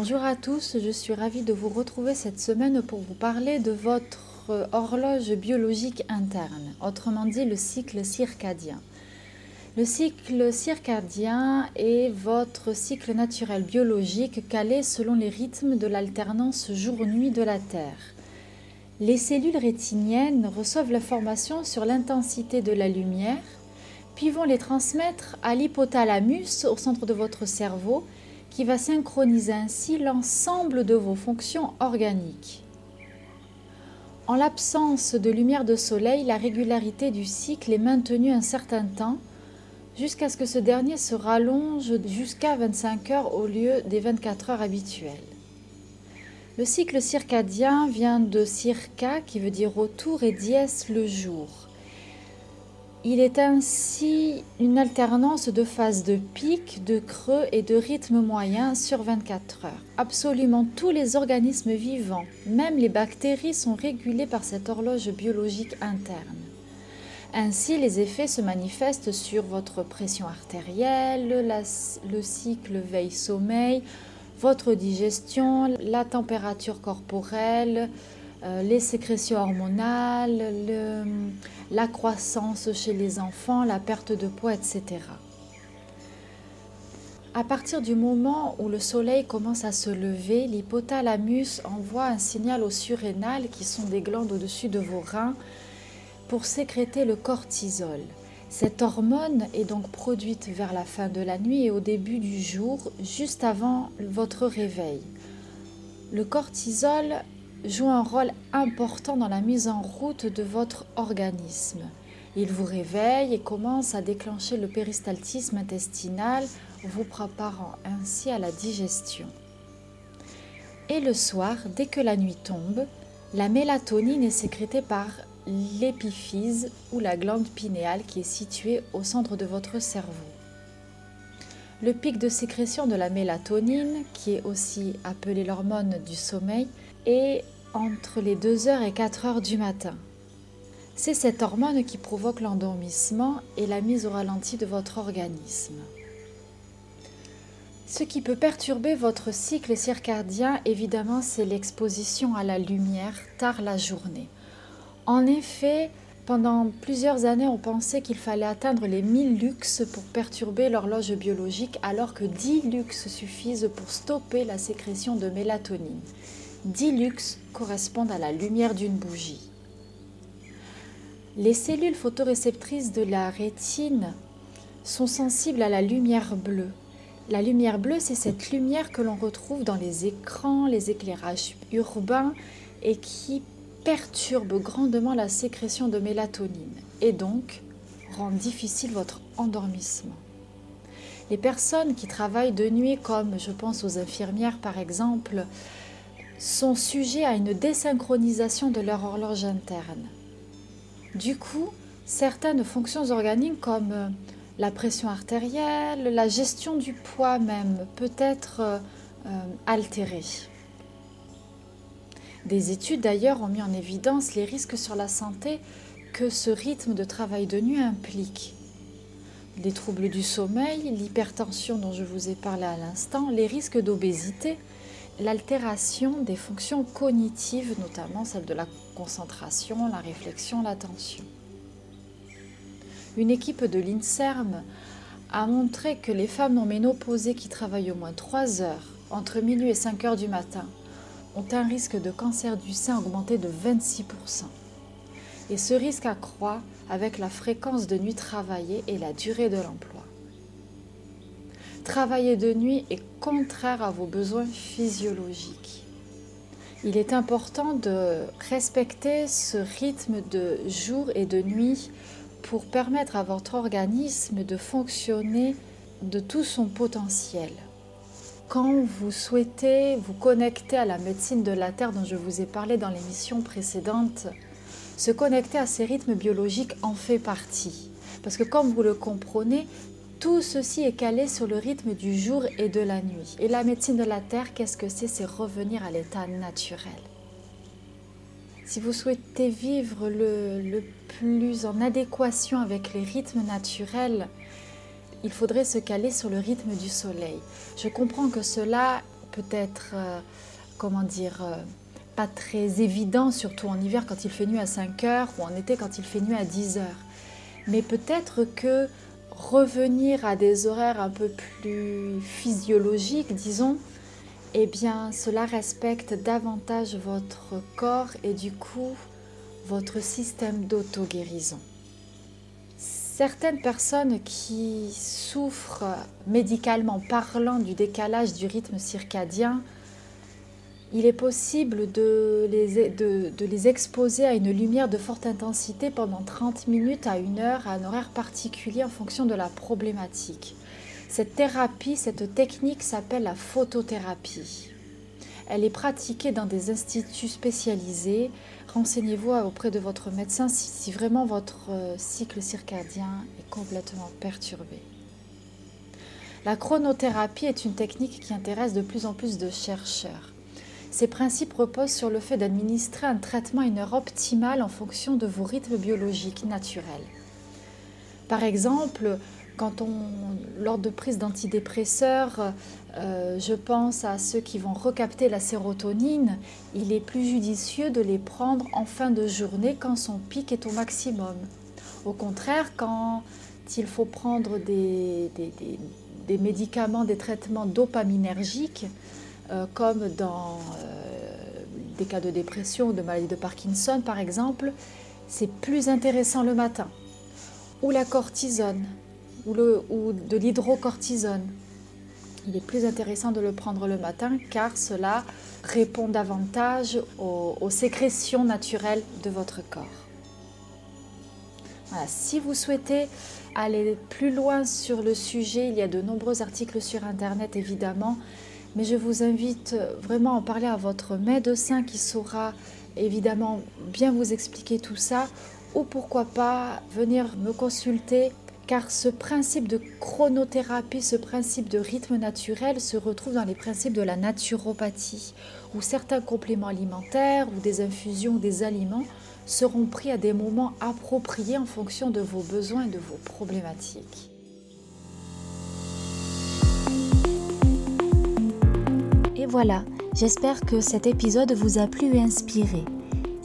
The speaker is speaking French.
Bonjour à tous, je suis ravie de vous retrouver cette semaine pour vous parler de votre horloge biologique interne, autrement dit le cycle circadien. Le cycle circadien est votre cycle naturel biologique calé selon les rythmes de l'alternance jour-nuit de la Terre. Les cellules rétiniennes reçoivent l'information sur l'intensité de la lumière, puis vont les transmettre à l'hypothalamus au centre de votre cerveau qui va synchroniser ainsi l'ensemble de vos fonctions organiques. En l'absence de lumière de soleil, la régularité du cycle est maintenue un certain temps jusqu'à ce que ce dernier se rallonge jusqu'à 25 heures au lieu des 24 heures habituelles. Le cycle circadien vient de circa qui veut dire retour et dies le jour. Il est ainsi une alternance de phases de pic, de creux et de rythme moyen sur 24 heures. Absolument tous les organismes vivants, même les bactéries, sont régulés par cette horloge biologique interne. Ainsi, les effets se manifestent sur votre pression artérielle, le cycle veille-sommeil, votre digestion, la température corporelle, les sécrétions hormonales, la croissance chez les enfants, la perte de poids, etc. À partir du moment où le soleil commence à se lever, l'hypothalamus envoie un signal aux surrénales, qui sont des glandes au-dessus de vos reins, pour sécréter le cortisol. Cette hormone est donc produite vers la fin de la nuit et au début du jour, juste avant votre réveil. Le cortisol joue un rôle important dans la mise en route de votre organisme. Il vous réveille et commence à déclencher le péristaltisme intestinal, vous préparant ainsi à la digestion. Et le soir, dès que la nuit tombe, la mélatonine est sécrétée par l'épiphyse ou la glande pinéale qui est située au centre de votre cerveau. Le pic de sécrétion de la mélatonine, qui est aussi appelée l'hormone du sommeil, est entre les 2h et 4h du matin. C'est cette hormone qui provoque l'endormissement et la mise au ralenti de votre organisme. Ce qui peut perturber votre cycle circadien, évidemment, c'est l'exposition à la lumière tard la journée. En effet, pendant plusieurs années, on pensait qu'il fallait atteindre les 1000 lux pour perturber l'horloge biologique, alors que 10 lux suffisent pour stopper la sécrétion de mélatonine. 10 lux correspondent à la lumière d'une bougie. Les cellules photoréceptrices de la rétine sont sensibles à la lumière bleue. La lumière bleue, c'est cette lumière que l'on retrouve dans les écrans, les éclairages urbains et qui perturbe grandement la sécrétion de mélatonine et donc rend difficile votre endormissement. Les personnes qui travaillent de nuit, comme je pense aux infirmières par exemple, sont sujets à une désynchronisation de leur horloge interne. Du coup, certaines fonctions organiques comme euh, la pression artérielle, la gestion du poids même peut être euh, euh, altérée. Des études d'ailleurs ont mis en évidence les risques sur la santé que ce rythme de travail de nuit implique. Les troubles du sommeil, l'hypertension dont je vous ai parlé à l'instant, les risques d'obésité, l'altération des fonctions cognitives, notamment celle de la concentration, la réflexion, l'attention. Une équipe de l'INSERM a montré que les femmes non ménopausées qui travaillent au moins 3 heures entre minuit et 5 heures du matin ont un risque de cancer du sein augmenté de 26%. Et ce risque accroît avec la fréquence de nuit travaillée et la durée de l'emploi. Travailler de nuit est contraire à vos besoins physiologiques. Il est important de respecter ce rythme de jour et de nuit pour permettre à votre organisme de fonctionner de tout son potentiel. Quand vous souhaitez vous connecter à la médecine de la Terre dont je vous ai parlé dans l'émission précédente, se connecter à ces rythmes biologiques en fait partie. Parce que comme vous le comprenez, tout ceci est calé sur le rythme du jour et de la nuit. Et la médecine de la Terre, qu'est-ce que c'est? C'est revenir à l'état naturel. Si vous souhaitez vivre le, le, plus en adéquation avec les rythmes naturels, il faudrait se caler sur le rythme du soleil. Je comprends que cela peut être, euh, comment dire, euh, pas très évident, surtout en hiver quand il fait nuit à 5 heures ou en été quand il fait nuit à 10 heures. Mais peut-être que revenir à des horaires un peu plus physiologiques, disons, eh bien, cela respecte davantage votre corps et du coup votre système d'auto-guérison. Certaines personnes qui souffrent médicalement parlant du décalage du rythme circadien il est possible de les, les, exposer à une lumière de forte intensité pendant 30 minutes à une heure à un horaire particulier en fonction de la problématique. Cette thérapie, cette technique s'appelle la photothérapie. Elle est pratiquée dans des instituts spécialisés. Renseignez-vous auprès de votre médecin si, vraiment votre euh, cycle circadien est complètement perturbé. La chronothérapie est une technique qui intéresse de plus en plus de chercheurs. Ces principes reposent sur le fait d'administrer un traitement à une heure optimale en fonction de vos rythmes biologiques naturels. Par exemple, lors de prise d'antidépresseurs, euh, je pense à ceux qui vont recapter la sérotonine, il est plus judicieux de les prendre en fin de journée quand son pic est au maximum. Au contraire, quand il faut prendre des médicaments, des traitements dopaminergiques, euh, comme dans euh, des cas de dépression ou de maladie de Parkinson par exemple, c'est plus intéressant le matin. Ou la cortisone, ou, ou de l'hydrocortisone. Il est plus intéressant de le prendre le matin car cela répond davantage aux, aux sécrétions naturelles de votre corps. Voilà, si vous souhaitez aller plus loin sur le sujet, il y a de nombreux articles sur Internet évidemment mais je vous invite vraiment à en parler à votre médecin qui saura évidemment bien vous expliquer tout ça ou pourquoi pas venir me consulter car ce principe de chronothérapie, ce principe de rythme naturel se retrouve dans les principes de la naturopathie, où certains compléments alimentaires ou des infusions des aliments seront pris à des moments appropriés en fonction de vos besoins et de vos problématiques. voilà, j'espère que cet épisode vous a plu et inspiré.